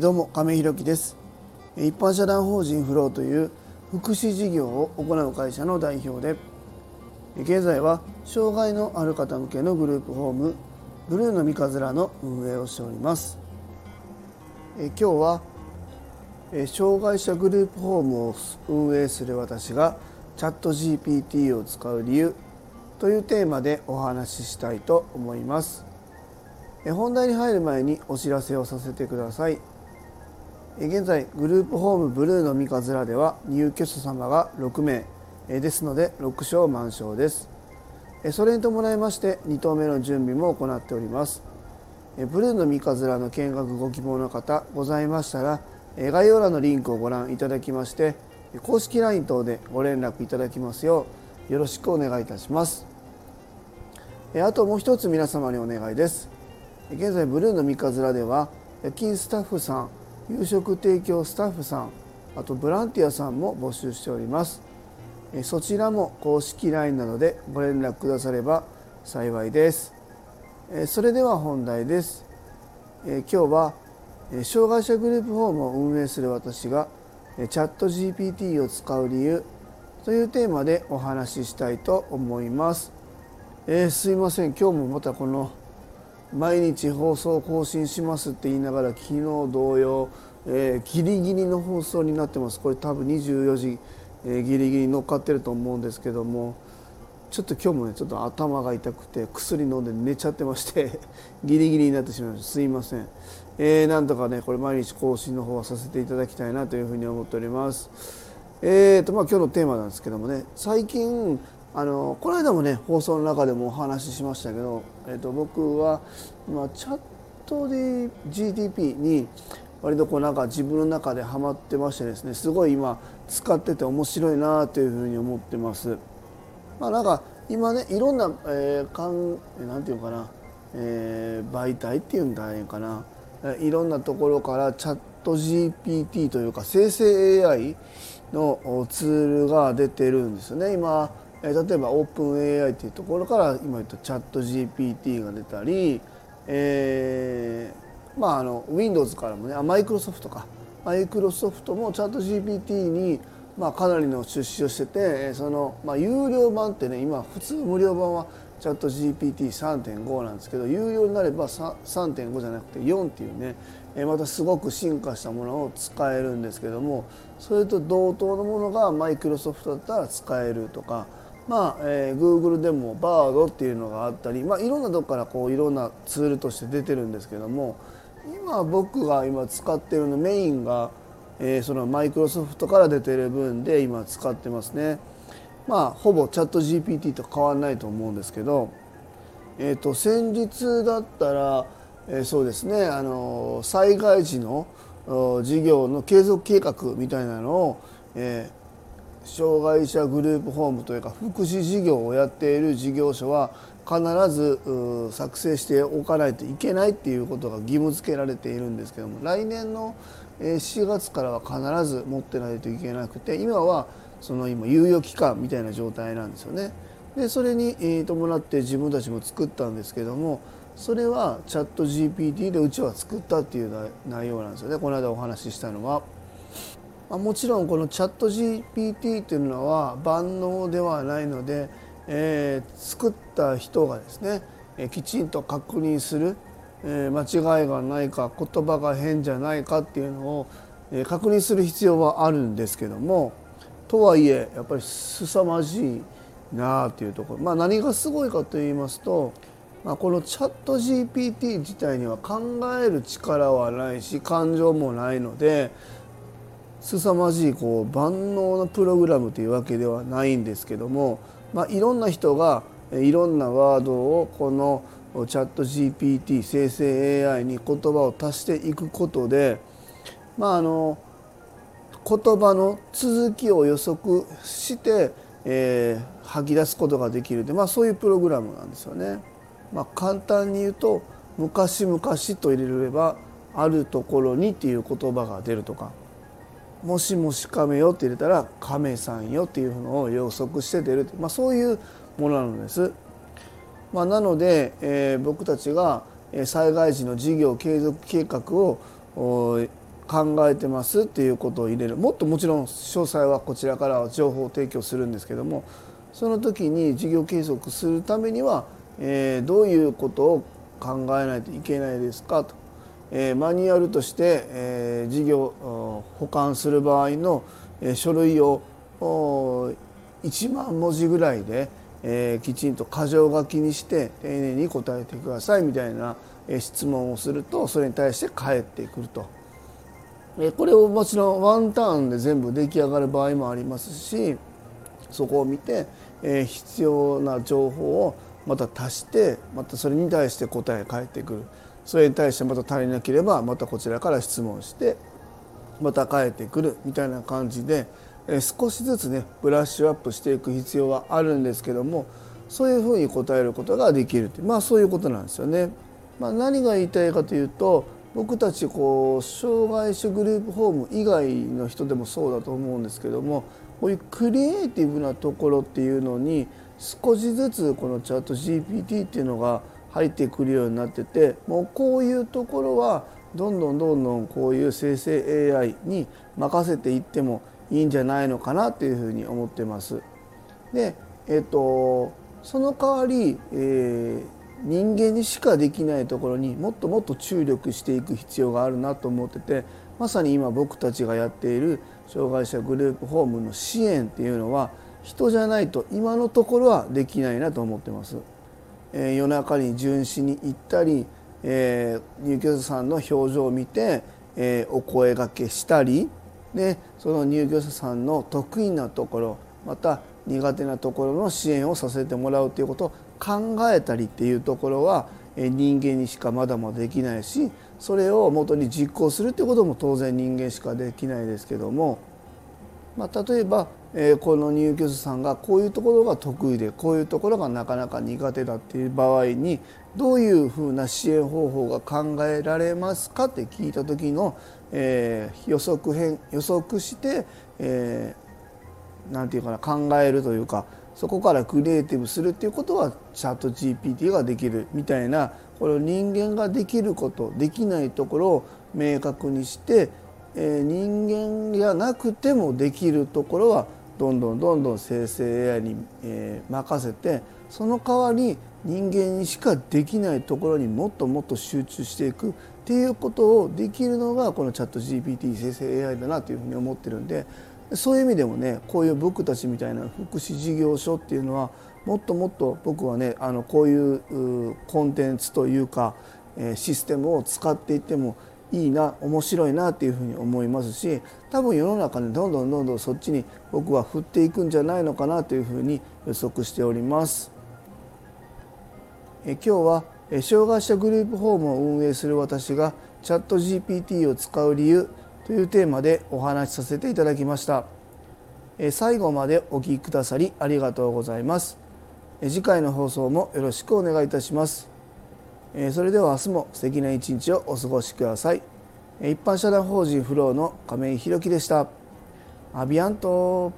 どうも亀弘樹です。一般社団法人フローという福祉事業を行う会社の代表で現在は障害のある方向けのグループホームブルーの三日面の運営をしております。今日は障害者グループホームを運営する私がチャット GPT を使う理由というテーマでお話ししたいと思います。本題に入る前にお知らせをさせてください。現在グループホームブルーの三日面では入居者様が6名ですので6床満床です。それに伴いまして2棟目の準備も行っております。ブルーの三日面の見学ご希望の方ございましたら概要欄のリンクをご覧いただきまして公式 LINE 等でご連絡いただきますようよろしくお願いいたします。あともう一つ皆様にお願いです。現在ブルーの三日面では夜勤スタッフさん夕食提供スタッフさんあとボランティアさんも募集しております。そちらも公式 LINE などでご連絡くだされば幸いです。それでは本題です。今日は障害者グループホームを運営する私がチャット GPT を使う理由というテーマでお話ししたいと思います、えー、すいません。今日もまたこの毎日放送更新しますって言いながら昨日同様、えー、ギリギリの放送になってます。これ多分24時、えー、ギリギリ乗っかってると思うんですけどもちょっと今日もねちょっと頭が痛くて薬飲んで寝ちゃってまして ギリギリになってしまいました。すいません、えー、なんとかねこれ毎日更新の方はさせていただきたいなというふうに思っております。えーとまあ今日のテーマなんですけどもね最近あのこの間もね放送の中でもお話ししましたけど、えー、と僕は、まあ、チャットで GTP に割とこうなんか自分の中でハマってましてですねすごい今使ってて面白いなというふうに思ってます。まあ、なんか今ねいろんな、えー、かんなんていうかな、えー、媒体っていうんだいいかないろんなところからチャット GPT というか生成 AI のツールが出てるんですよね今例えばオープン AI っていうところから今言ったチャット GPT が出たり、えー、まああの Windows からもねマイクロソフトか。マイクロソフトもチャット GPT にまあかなりの出資をしててその、まあ、有料版ってね今普通無料版はチャット GPT3.5 なんですけど有料になれば3.5じゃなくて4っていうねまたすごく進化したものを使えるんですけどもそれと同等のものがマイクロソフトだったら使えるとかまあえー、Google でも Bard っていうのがあったり、まあ、いろんなとこからこういろんなツールとして出てるんですけども今僕が今使ってるのメインが、えー、そのマイクロソフトから出てる分で今使ってますね。まあほぼチャット GPT と変わらないと思うんですけど、えー、と先日だったら、えー、そうですねあの災害時の事業の継続計画みたいなのを、えー、障害者グループホームというか福祉事業をやっている事業所は必ず作成しておかないといけないっていうことが義務付けられているんですけども来年の4月からは必ず持ってないといけなくて今はその今猶予期間みたいな状態なんですよね。でそれに伴って自分たちも作ったんですけどもそれはチャット GPT でうちは作ったっていう内容なんですよねこの間お話ししたのは。ま、もちろんこのチャット GPT というのは万能ではないので、えー、作った人がですね、えー、きちんと確認する、えー、間違いがないか言葉が変じゃないかっていうのを、えー、確認する必要はあるんですけどもとはいえやっぱり凄まじいなあというところ、まあ、何がすごいかと言いますと、まあ、このチャット GPT 自体には考える力はないし感情もないので凄まじいこう万能なプログラムというわけではないんですけども、まあ、いろんな人がいろんなワードをこのチャット GPT 生成 AI に言葉を足していくことで、まあ、あの言葉の続きを予測して、えー、吐き出すことができるで、まあ、そういうプログラムなんですよね。まあ、簡単に言うと「昔々」と入れれば「あるところに」っていう言葉が出るとかもしもし亀よって入れたら亀さんよっていうのを予測して出る、まあ、そういうものなんです。まあ、なので、えー、僕たちが災害時の事業継続計画を考えてますっていうことを入れるもっともちろん詳細はこちらから情報を提供するんですけどもその時に事業継続するためには、えー、どういうことを考えないといけないですかと、え、マニュアルとして、え、事業保管する場合の、え、書類を1万文字ぐらいで、え、きちんと箇条書きにして丁寧に答えてくださいみたいな、え、質問をするとそれに対して返ってくると。えこれをもちろんワンターンで全部出来上がる場合もありますしそこを見て、え、必要な情報をまた足してまたそれに対して答え返ってくるそれに対してまた足りなければまたこちらから質問してまた返ってくるみたいな感じで少しずつねブラッシュアップしていく必要はあるんですけどもそういうふうに答えることができるってまあそういうことなんですよね。まあ、何が言いたいかというと僕たちこう障害者グループホーム以外の人でもそうだと思うんですけどもこういうクリエイティブなところっていうのに少しずつこのチャット GPT っていうのが入ってくるようになっててもうこういうところはどんどんどんどんこういう生成 AI に任せていってもいいんじゃないのかなというふうに思ってます。で、えっと、その代わり、えー、人間にしかできないところにもっともっと注力していく必要があるなと思っててまさに今僕たちがやっている障害者グループホームの支援っていうのは人じゃないと今のところはできないなと思ってます。え、夜中に巡視に行ったり、えー、入居者さんの表情を見て、えー、お声がけしたりでその入居者さんの得意なところまた苦手なところの支援をさせてもらうということを考えたりっていうところは人間にしかまだまだできないしそれを元に実行するっていうことも当然人間しかできないですけども、まあ、例えばえこの入居者さんがこういうところが得意でこういうところがなかなか苦手だっていう場合にどういうふうな支援方法が考えられますかって聞いた時の、えー、予測変予測して、えー、なんていうかな考えるというかそこからクリエイティブするっていうことはチャット GPT ができるみたいなこれを人間ができることできないところを明確にして、え、人間じゃなくてもできるところはどんどんどんどん生成 AI に、え、任せてその代わり人間にしかできないところにもっともっと集中していくっていうことをできるのがこのチャット GPT 生成 AI だなというふうに思ってるんでそういう意味でもねこういう僕たちみたいな福祉事業所っていうのはもっともっと僕はねあのこういうコンテンツというかシステムを使っていってもいいな面白いなっていうふうに思いますし多分世の中にどんどんどんどんそっちに僕は振っていくんじゃないのかなというふうに予測しております。え今日は障害者グループホームを運営する私がチャット GPT を使う理由というテーマでお話しさせていただきました。最後までお聴きくださりありがとうございます。次回の放送もよろしくお願いいたします。それでは明日も素敵な一日をお過ごしください。一般社団法人フローの亀井宏樹でした。アビアント。